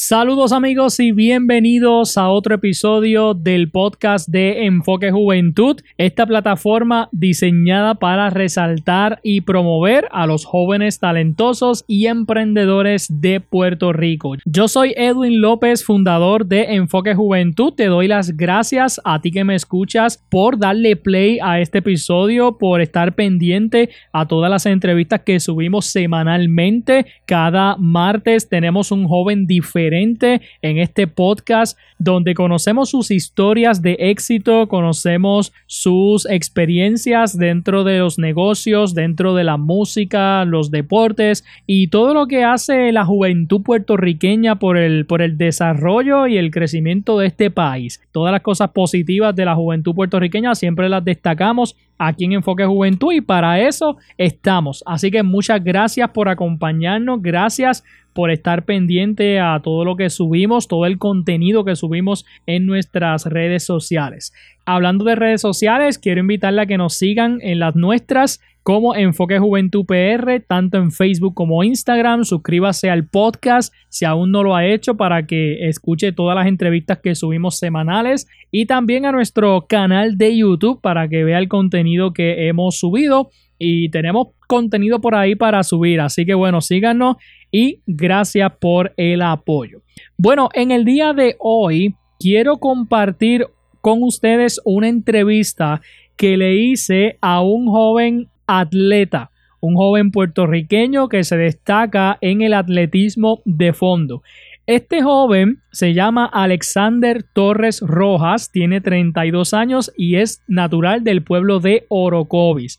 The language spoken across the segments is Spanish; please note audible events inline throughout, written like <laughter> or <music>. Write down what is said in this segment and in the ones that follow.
Saludos amigos y bienvenidos a otro episodio del podcast de Enfoque Juventud, esta plataforma diseñada para resaltar y promover a los jóvenes talentosos y emprendedores de Puerto Rico. Yo soy Edwin López, fundador de Enfoque Juventud. Te doy las gracias a ti que me escuchas por darle play a este episodio, por estar pendiente a todas las entrevistas que subimos semanalmente. Cada martes tenemos un joven diferente en este podcast donde conocemos sus historias de éxito, conocemos sus experiencias dentro de los negocios, dentro de la música, los deportes y todo lo que hace la juventud puertorriqueña por el, por el desarrollo y el crecimiento de este país. Todas las cosas positivas de la juventud puertorriqueña siempre las destacamos aquí en Enfoque Juventud y para eso estamos. Así que muchas gracias por acompañarnos, gracias por estar pendiente a todo lo que subimos, todo el contenido que subimos en nuestras redes sociales. Hablando de redes sociales, quiero invitarle a que nos sigan en las nuestras como Enfoque Juventud PR, tanto en Facebook como Instagram. Suscríbase al podcast si aún no lo ha hecho para que escuche todas las entrevistas que subimos semanales y también a nuestro canal de YouTube para que vea el contenido que hemos subido y tenemos contenido por ahí para subir. Así que bueno, síganos y gracias por el apoyo. Bueno, en el día de hoy quiero compartir con ustedes una entrevista que le hice a un joven atleta, un joven puertorriqueño que se destaca en el atletismo de fondo. Este joven se llama Alexander Torres Rojas, tiene 32 años y es natural del pueblo de Orocovis.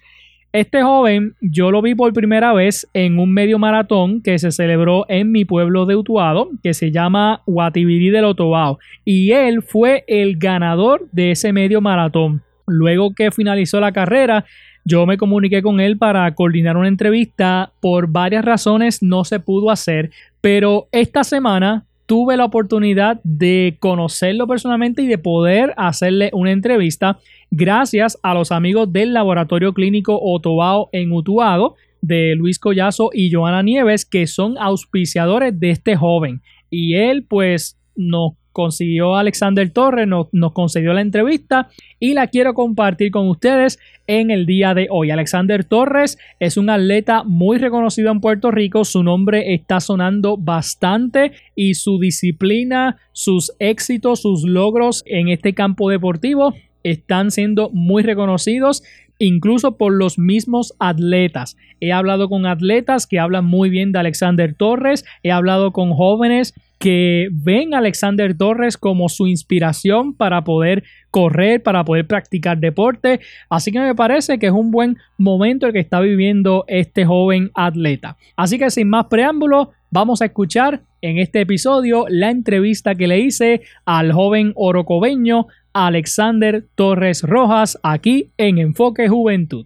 Este joven yo lo vi por primera vez en un medio maratón que se celebró en mi pueblo de Utuado, que se llama Guativirí del Otobao, y él fue el ganador de ese medio maratón. Luego que finalizó la carrera, yo me comuniqué con él para coordinar una entrevista. Por varias razones no se pudo hacer, pero esta semana tuve la oportunidad de conocerlo personalmente y de poder hacerle una entrevista gracias a los amigos del Laboratorio Clínico Otobao en Utuado de Luis Collazo y Joana Nieves que son auspiciadores de este joven. Y él pues nos consiguió Alexander Torres, nos, nos, concedió la entrevista y la quiero compartir con ustedes en el día de hoy. Alexander Torres es un atleta muy reconocido en Puerto Rico, su nombre está sonando bastante y su disciplina, sus éxitos, sus logros en este campo deportivo están siendo muy reconocidos incluso por los mismos atletas. He hablado con atletas que hablan muy bien de Alexander Torres, he hablado con jóvenes que ven a Alexander Torres como su inspiración para poder correr, para poder practicar deporte. Así que me parece que es un buen momento el que está viviendo este joven atleta. Así que sin más preámbulos, vamos a escuchar en este episodio la entrevista que le hice al joven orocobeño Alexander Torres Rojas aquí en Enfoque Juventud.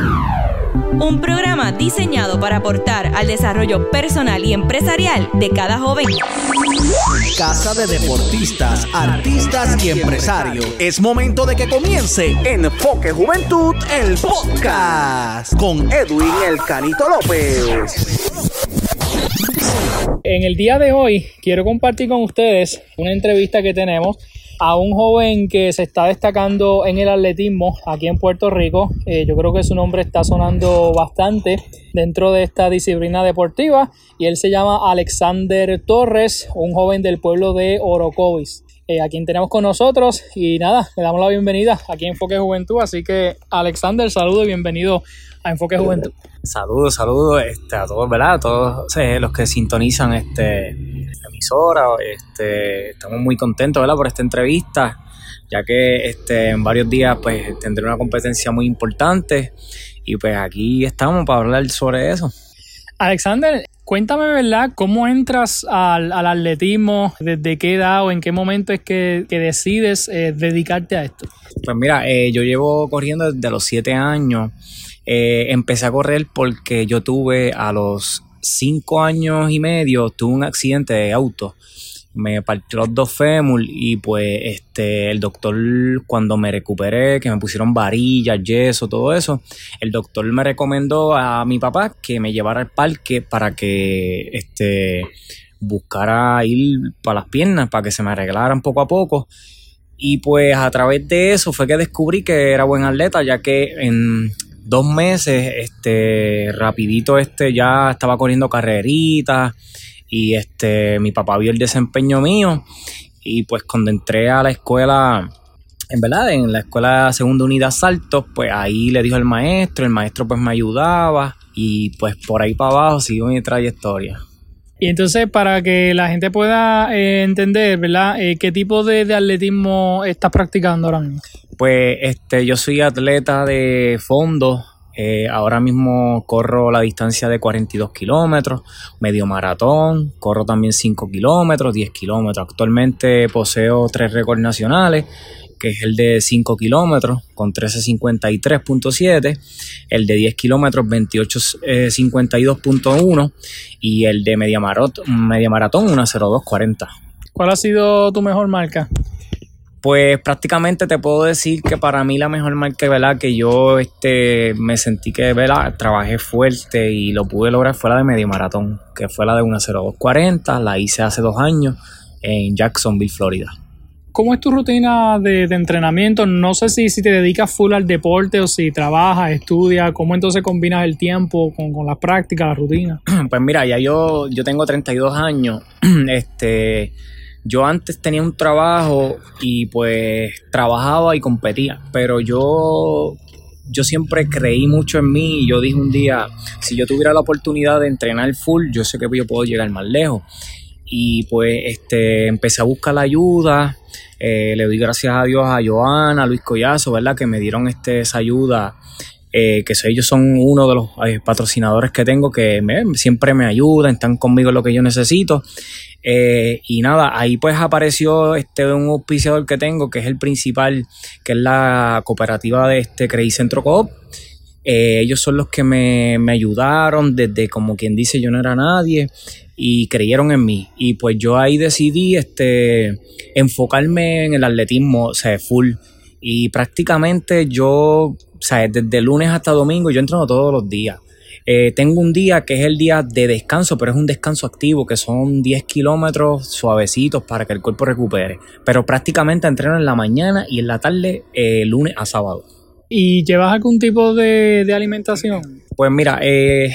Un programa diseñado para aportar al desarrollo personal y empresarial de cada joven. Casa de deportistas, artistas y empresarios. Es momento de que comience Enfoque Juventud, el podcast, con Edwin El Canito López. En el día de hoy quiero compartir con ustedes una entrevista que tenemos a un joven que se está destacando en el atletismo aquí en Puerto Rico. Eh, yo creo que su nombre está sonando bastante dentro de esta disciplina deportiva y él se llama Alexander Torres, un joven del pueblo de Orocovis. Eh, a quien tenemos con nosotros y nada, le damos la bienvenida aquí en Enfoque Juventud. Así que Alexander, saludo y bienvenido a Enfoque Juventud. Saludos, saludos este, a todos, ¿verdad? A todos los que sintonizan este emisora. Este, estamos muy contentos ¿verdad? por esta entrevista, ya que este, en varios días pues, tendré una competencia muy importante y pues aquí estamos para hablar sobre eso. Alexander, cuéntame, ¿verdad? ¿Cómo entras al, atletismo? ¿Desde qué edad o en qué momento es que, decides eh, dedicarte a esto? Pues mira, eh, yo llevo corriendo desde los siete años. Eh, empecé a correr porque yo tuve a los cinco años y medio, tuve un accidente de auto. Me partió los dos fémur y pues este el doctor cuando me recuperé, que me pusieron varillas, yeso, todo eso, el doctor me recomendó a mi papá que me llevara al parque para que este buscara ir para las piernas, para que se me arreglaran poco a poco. Y pues a través de eso fue que descubrí que era buen atleta, ya que en dos meses, este, rapidito, este, ya estaba corriendo carreritas y este, mi papá vio el desempeño mío y pues cuando entré a la escuela, en verdad, en la escuela segunda unidad Saltos, pues ahí le dijo el maestro, el maestro pues me ayudaba y pues por ahí para abajo siguió mi trayectoria. Y entonces, para que la gente pueda eh, entender, ¿verdad? Eh, ¿Qué tipo de, atletismo estás practicando ahora mismo? Pues este, yo soy atleta de fondo. Eh, ahora mismo corro la distancia de 42 kilómetros, medio maratón, corro también 5 kilómetros, 10 kilómetros. Actualmente poseo tres récords nacionales que es el de 5 kilómetros con 1353.7, el de 10 kilómetros 2852.1 y el de media, maratón, media maratón 10240. ¿Cuál ha sido tu mejor marca? Pues prácticamente te puedo decir que para mí la mejor marca, ¿verdad? Que yo este, me sentí que, ¿verdad? Trabajé fuerte y lo pude lograr fue la de media maratón, que fue la de 10240, la hice hace dos años en Jacksonville, Florida. ¿Cómo es tu rutina de, entrenamiento? No sé si, si te dedicas full al deporte o si trabajas, estudias. ¿Cómo entonces combinas el tiempo con, con las prácticas, la rutina? <clears throat> Pues mira, ya yo, yo tengo 32 años. <clears throat> Este, yo antes tenía un trabajo y pues trabajaba y competía, pero yo yo siempre creí mucho en mí y yo dije un día, si yo tuviera la oportunidad de entrenar full, yo sé que yo puedo llegar más lejos. Y pues este, empecé a buscar la ayuda, eh, le doy gracias a Dios a Joana, a Luis Collazo, ¿verdad? Que me dieron este, esa ayuda. Eh, que ellos son uno de los eh, patrocinadores que tengo que siempre me ayudan, están conmigo en lo que yo necesito. y nada, ahí pues apareció este un auspiciador que tengo, que es el principal, que es la cooperativa de este Credit Centro Coop. ellos son los que me, me, ayudaron desde como quien dice yo no era nadie y creyeron en mí. Y pues yo ahí decidí este, enfocarme en el atletismo, o sea, full. Y prácticamente yo, o sea, desde lunes hasta domingo yo entreno todos los días. Eh, tengo un día que es el día de descanso, pero es un descanso activo, que son 10 kilómetros suavecitos para que el cuerpo recupere. Pero prácticamente entreno en la mañana y en la tarde, eh, lunes a sábado. ¿Y llevas algún tipo de, de alimentación? Pues mira, eh,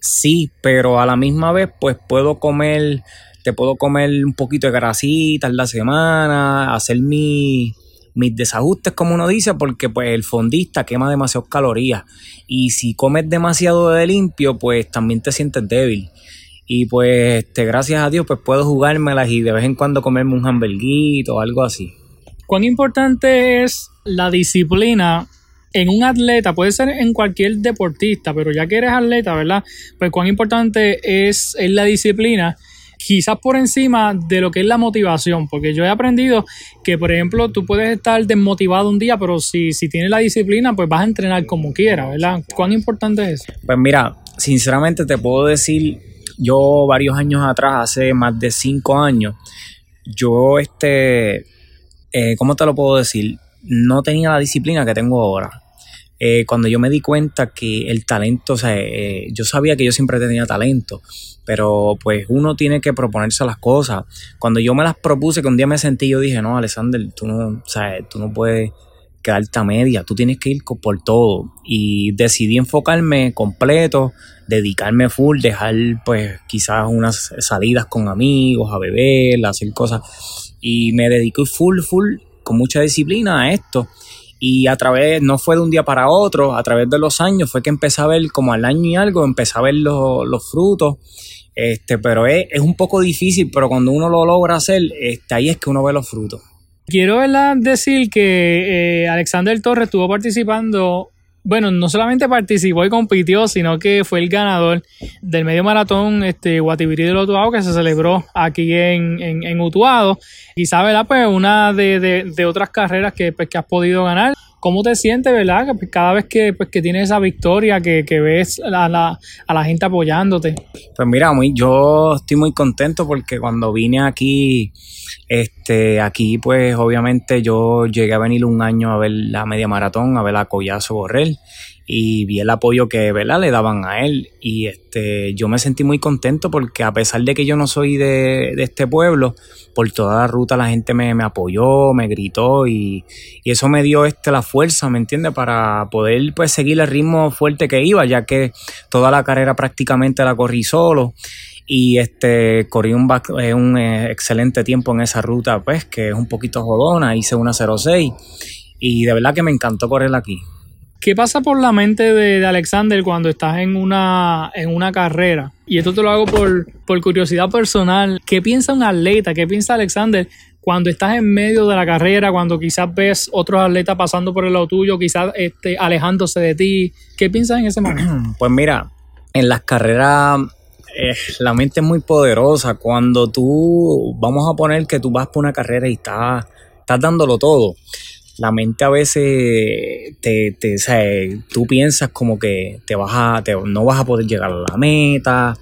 sí, pero a la misma vez pues puedo comer, te puedo comer un poquito de grasita en la semana, hacer mi, mis desajustes como uno dice, porque pues el fondista quema demasiadas calorías y si comes demasiado de limpio pues también te sientes débil. Y pues este, gracias a Dios pues puedo jugármelas y de vez en cuando comerme un hamburguito o algo así. ¿Cuán importante es la disciplina en un atleta, puede ser en cualquier deportista, pero ya que eres atleta, ¿verdad? Pues cuán importante es, la disciplina, quizás por encima de lo que es la motivación, porque yo he aprendido que, por ejemplo, tú puedes estar desmotivado un día, pero si, si tienes la disciplina, pues vas a entrenar como quieras, ¿verdad? ¿Cuán importante es? Pues mira, sinceramente te puedo decir, yo varios años atrás, hace más de cinco años, yo este, eh, ¿cómo te lo puedo decir? no tenía la disciplina que tengo ahora. Eh, cuando yo me di cuenta que el talento, o sea, eh, yo sabía que yo siempre tenía talento, pero pues uno tiene que proponerse las cosas. Cuando yo me las propuse, que un día me sentí, yo dije, no, Alexander, tú no, o sea, tú no puedes quedarte a media, tú tienes que ir por todo. Y decidí enfocarme completo, dedicarme full, dejar pues quizás unas salidas con amigos, a beber, a hacer cosas. Y me dediqué full, full con mucha disciplina a esto. Y a través, no fue de un día para otro, a través de los años fue que empecé a ver, como al año y algo, empecé a ver los, frutos. Este, pero es, un poco difícil, pero cuando uno lo logra hacer, este, ahí es que uno ve los frutos. Quiero decir que eh, Alexander Torres estuvo participando bueno, no solamente participó y compitió, sino que fue el ganador del medio maratón este, Guatibirí del Utuado que se celebró aquí en, en, Utuado. Quizá, ¿verdad? Pues una de, otras carreras que, pues, que has podido ganar. ¿Cómo te sientes, verdad? Cada vez que, pues, que tienes esa victoria, que, que ves a la, a la, gente apoyándote. Pues mira, muy, yo estoy muy contento porque cuando vine aquí, este, aquí pues obviamente yo llegué a venir un año a ver la media maratón, a ver a Collazo Borrell y vi el apoyo que ¿verdad? le daban a él. Y este yo me sentí muy contento porque a pesar de que yo no soy de, este pueblo por toda la ruta la gente me, apoyó me gritó y, y, eso me dio este la fuerza me entiende para poder pues seguir el ritmo fuerte que iba ya que toda la carrera prácticamente la corrí solo y este corrí un, eh, un eh, excelente tiempo en esa ruta pues que es un poquito jodona hice una 06 y de verdad que me encantó correr aquí ¿Qué pasa por la mente de, Alexander cuando estás en una, en una carrera? Y esto te lo hago por, por curiosidad personal. ¿Qué piensa un atleta? ¿Qué piensa Alexander cuando estás en medio de la carrera, cuando quizás ves otros atletas pasando por el lado tuyo, quizás este, alejándose de ti? ¿Qué piensas en ese momento? <clears throat> Pues mira, en las carreras eh, la mente es muy poderosa. Cuando tú, vamos a poner que tú vas por una carrera y estás, estás dándolo todo la mente a veces te, te tú piensas como que te vas a, no vas a poder llegar a la meta.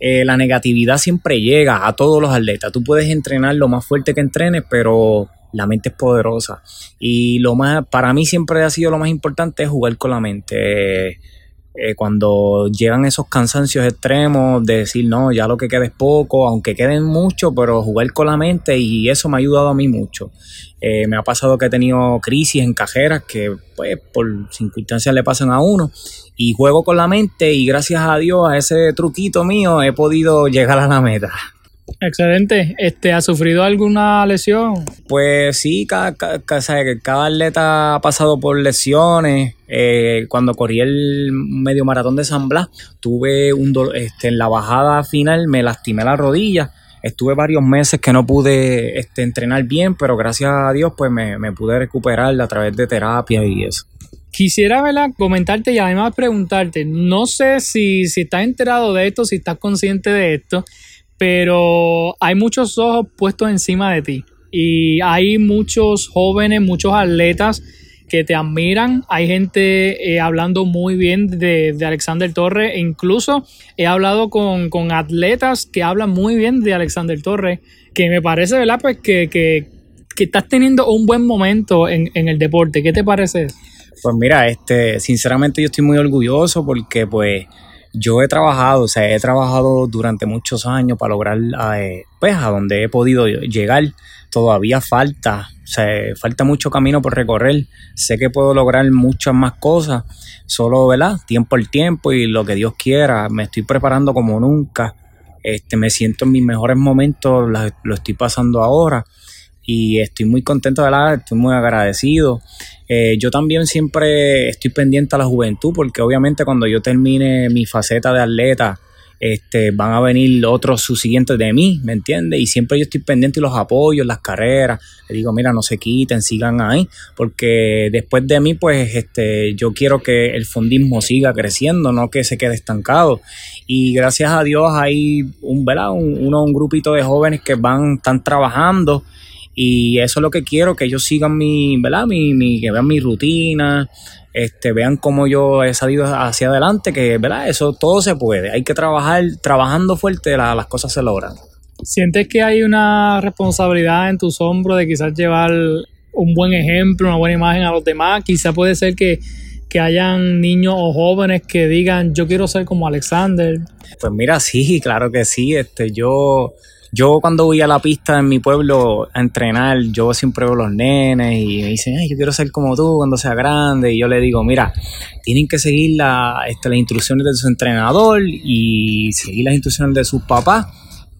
Eh, la negatividad siempre llega a todos los atletas. Tú puedes entrenar lo más fuerte que entrenes, pero la mente es poderosa. Y lo más, para mí siempre ha sido lo más importante es jugar con la mente. Eh, cuando llegan esos cansancios extremos de decir, no, ya lo que queda es poco, aunque queden mucho, pero jugar con la mente y eso me ha ayudado a mí mucho. Eh, me ha pasado que he tenido crisis en cajeras que pues por circunstancias le pasan a uno y juego con la mente y gracias a Dios a ese truquito mío he podido llegar a la meta. Excelente. Este, ¿Ha sufrido alguna lesión? Pues sí, cada, cada, atleta ha pasado por lesiones. Eh, cuando corrí el medio maratón de San Blas, tuve un este, en la bajada final me lastimé la rodilla. Estuve varios meses que no pude este, entrenar bien, pero gracias a Dios pues me, me pude recuperar a través de terapia y eso. Quisiera ¿verdad? comentarte y además preguntarte, no sé si, si estás enterado de esto, si estás consciente de esto, pero hay muchos ojos puestos encima de ti y hay muchos jóvenes, muchos atletas que te admiran. Hay gente eh, hablando muy bien de, Alexander Torres. E incluso he hablado con, atletas que hablan muy bien de Alexander Torres. Que me parece, ¿verdad? Pues que, que, estás teniendo un buen momento en, en, el deporte. ¿Qué te parece? Pues mira, este, sinceramente yo estoy muy orgulloso porque pues yo he trabajado, o sea, he trabajado durante muchos años para lograr, eh, pues, a donde he podido llegar. Todavía falta, o sea, falta mucho camino por recorrer. Sé que puedo lograr muchas más cosas, solo, ¿verdad? Tiempo al tiempo y lo que Dios quiera. Me estoy preparando como nunca. Este, me siento en mis mejores momentos, lo estoy pasando ahora y estoy muy contento, ¿verdad? Estoy muy agradecido. Eh, yo también siempre estoy pendiente a la juventud porque obviamente cuando yo termine mi faceta de atleta, este, van a venir otros subsiguientes de mí, ¿me entiendes? Y siempre yo estoy pendiente y los apoyo las carreras. Le digo, mira, no se quiten, sigan ahí, porque después de mí, pues, este, yo quiero que el fondismo siga creciendo, no que se quede estancado. Y gracias a Dios hay un, ¿verdad? Un, un grupito de jóvenes que van, están trabajando y eso es lo que quiero, que ellos sigan mi, ¿verdad? Mi, mi, que vean mi rutina, este, vean cómo yo he salido hacia adelante, que, ¿verdad? Eso todo se puede. Hay que trabajar, trabajando fuerte, las cosas se logran. ¿Sientes que hay una responsabilidad en tus hombros de quizás llevar un buen ejemplo, una buena imagen a los demás? Quizás puede ser que, que hayan niños o jóvenes que digan, yo quiero ser como Alexander. Pues mira, sí, claro que sí. Este, yo yo cuando voy a la pista en mi pueblo a entrenar, yo siempre veo los nenes y me dicen, Ay, yo quiero ser como tú cuando sea grande. Y yo le digo, mira, tienen que seguir la, este, las instrucciones de su entrenador y seguir las instrucciones de sus papás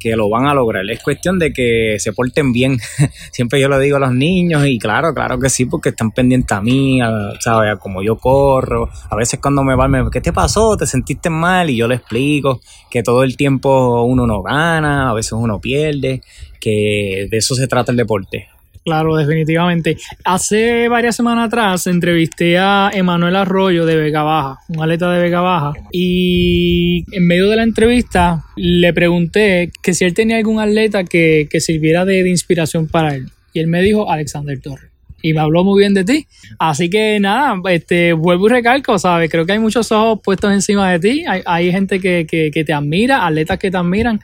que lo van a lograr. Es cuestión de que se porten bien. <laughs> Siempre yo lo digo a los niños y claro, claro que sí, porque están pendientes a mí, a, ¿sabes? como yo corro. A veces cuando me van, me ¿qué te pasó? ¿Te sentiste mal? Y yo le explico que todo el tiempo uno no gana, a veces uno pierde, que de eso se trata el deporte. Claro, definitivamente. Hace varias semanas atrás entrevisté a Emanuel Arroyo de Vega Baja, un atleta de Vega Baja, y en medio de la entrevista le pregunté que si él tenía algún atleta que, sirviera de, inspiración para él. Y él me dijo Alexander Torres. y me habló muy bien de ti. Así que nada, este, vuelvo y recalco, ¿sabes? Creo que hay muchos ojos puestos encima de ti, hay, gente que, que, que te admira, atletas que te admiran.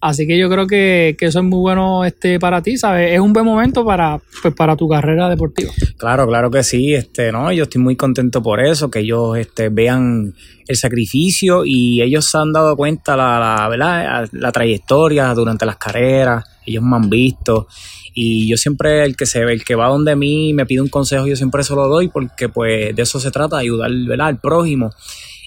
Así que yo creo que, que, eso es muy bueno este para ti, ¿sabes? Es un buen momento para, pues, para tu carrera deportiva. Claro, claro que sí, este, no, yo estoy muy contento por eso, que ellos este, vean el sacrificio y ellos se han dado cuenta la, la, ¿verdad? la trayectoria durante las carreras, ellos me han visto y yo siempre el que se ve, el que va donde mí me pide un consejo, yo siempre se lo doy porque pues de eso se trata, ayudar ¿verdad? al prójimo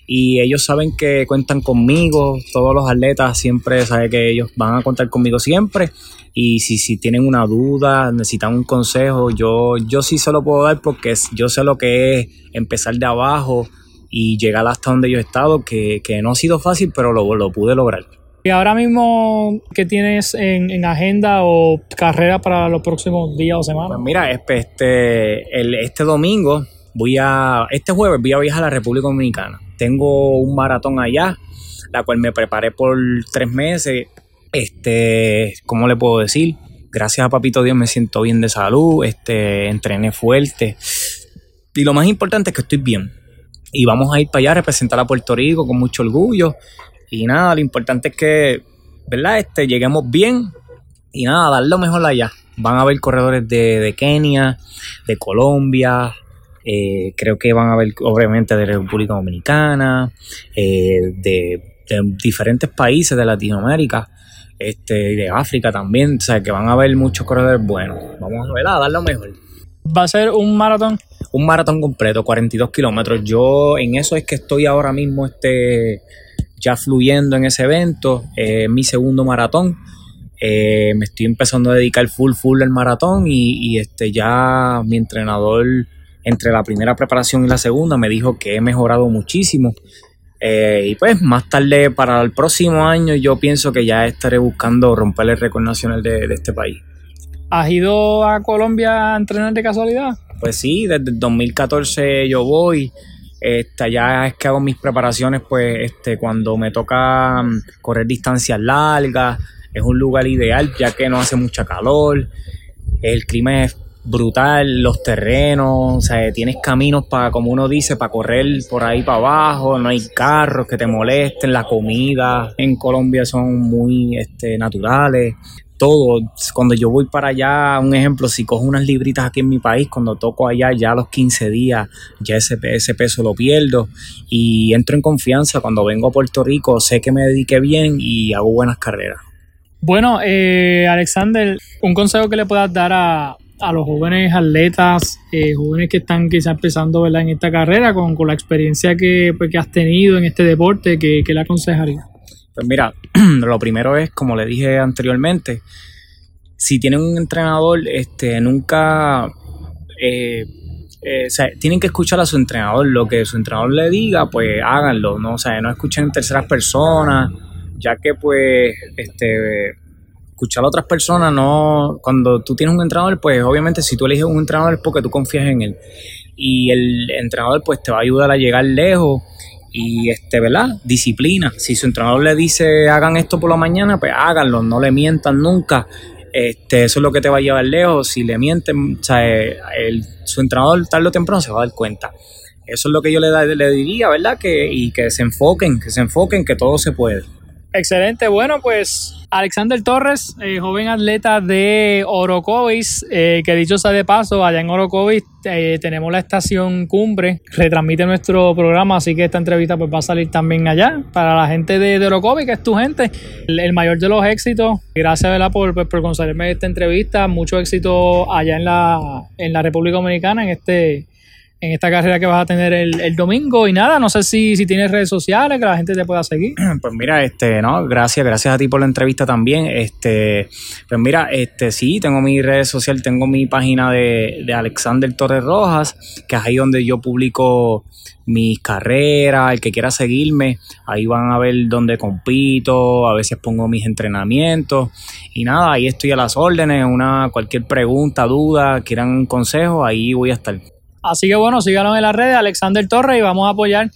y ellos saben que cuentan conmigo, todos los atletas siempre saben que ellos van a contar conmigo siempre y si, si tienen una duda, necesitan un consejo, yo, yo sí se lo puedo dar porque yo sé lo que es empezar de abajo y llegar hasta donde yo he estado, que, que no ha sido fácil, pero lo, lo pude lograr. ¿Y ahora mismo qué tienes en, en, agenda o carrera para los próximos días o semanas? Pues mira, este, el, este domingo voy a, este jueves voy a viajar a la República Dominicana tengo un maratón allá, la cual me preparé por tres meses. Este, ¿cómo le puedo decir? Gracias a Papito Dios me siento bien de salud, este, entrené fuerte. Y lo más importante es que estoy bien. Y vamos a ir para allá a representar a Puerto Rico con mucho orgullo. Y nada, lo importante es que, ¿verdad? Este, lleguemos bien y nada, dar lo mejor allá. Van a haber corredores de, de Kenia, de Colombia, eh, creo que van a haber, obviamente, de República Dominicana, eh, de, diferentes países de Latinoamérica, este, de África también. O sea, que van a haber muchos corredores buenos. Vamos a ver, a dar lo mejor. ¿Va a ser un maratón? Un maratón completo, 42 kilómetros. Yo en eso es que estoy ahora mismo este, ya fluyendo en ese evento. Es mi segundo maratón. Eh, me estoy empezando a dedicar full, full al maratón y, y este, ya mi entrenador entre la primera preparación y la segunda me dijo que he mejorado muchísimo. Eh, y pues más tarde para el próximo año yo pienso que ya estaré buscando romper el récord nacional de, de este país. ¿Has ido a Colombia a entrenar de casualidad? Pues sí, desde el 2014 yo voy. Este, ya es que hago mis preparaciones, pues este, cuando me toca mm, correr distancias largas, es un lugar ideal ya que no hace mucha calor, el clima es brutal, los terrenos, o sea, tienes caminos para, como uno dice, para correr por ahí para abajo, no hay carros que te molesten, la comida en Colombia son muy este, naturales, todo, cuando yo voy para allá, un ejemplo, si cojo unas libritas aquí en mi país, cuando toco allá ya a los 15 días, ya ese, ese peso lo pierdo y entro en confianza, cuando vengo a Puerto Rico sé que me dediqué bien y hago buenas carreras. Bueno, eh, Alexander, un consejo que le puedas dar a, a los jóvenes atletas, eh, jóvenes que están quizás empezando en esta carrera, con, con la experiencia que, pues, que, has tenido en este deporte, ¿qué, qué le aconsejaría? Pues mira, <clears throat> lo primero es, como le dije anteriormente, si tienen un entrenador, este, nunca... Eh, eh, o sea, tienen que escuchar a su entrenador, lo que su entrenador le diga, pues háganlo, ¿no? O sea, no escuchen en terceras personas, ya que pues, este, escuchar a otras personas, no, cuando tú tienes un entrenador, pues obviamente si tú eliges un entrenador es porque tú confías en él. Y el entrenador pues te va a ayudar a llegar lejos y este, ¿verdad? Disciplina. Si su entrenador le dice hagan esto por la mañana, pues háganlo, no le mientan nunca. Este, eso es lo que te va a llevar lejos. Si le mienten, o sea, el, su entrenador tarde o temprano se va a dar cuenta. Eso es lo que yo le, le diría, ¿verdad? Que, y que se enfoquen, que se enfoquen, que todo se puede. Excelente, bueno, pues Alexander Torres, eh, joven atleta de Orocovis, eh, que dicho sea de paso, allá en Orocovis eh, tenemos la estación Cumbre, retransmite nuestro programa, así que esta entrevista pues va a salir también allá. Para la gente de, de Orocovis, que es tu gente, el, mayor de los éxitos. Gracias ¿verdad? Por, por, por concederme esta entrevista, mucho éxito allá en la, en la República Dominicana, en este en esta carrera que vas a tener el, domingo. Y nada, no sé si, tienes redes sociales que la gente te pueda seguir. <clears throat> Pues mira, este, no, gracias, gracias a ti por la entrevista también. Este, pues mira, este, sí, tengo mi redes social, tengo mi página de, de Alexander Torres Rojas, que es ahí donde yo publico mis carreras, el que quiera seguirme, ahí van a ver dónde compito, a veces pongo mis entrenamientos y nada, ahí estoy a las órdenes, una cualquier pregunta, duda, quieran un consejo, ahí voy a estar. Así que bueno, síganos en las redes, Alexander Torres, y vamos a apoyar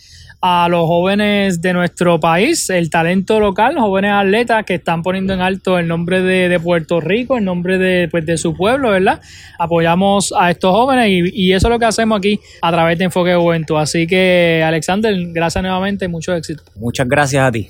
a los jóvenes de nuestro país, el talento local, jóvenes atletas que están poniendo en alto el nombre de, Puerto Rico, el nombre de, pues, de su pueblo, ¿verdad? Apoyamos a estos jóvenes y, eso es lo que hacemos aquí a través de Enfoque Juventud. Así que, Alexander, gracias nuevamente y mucho éxito. Muchas gracias a ti.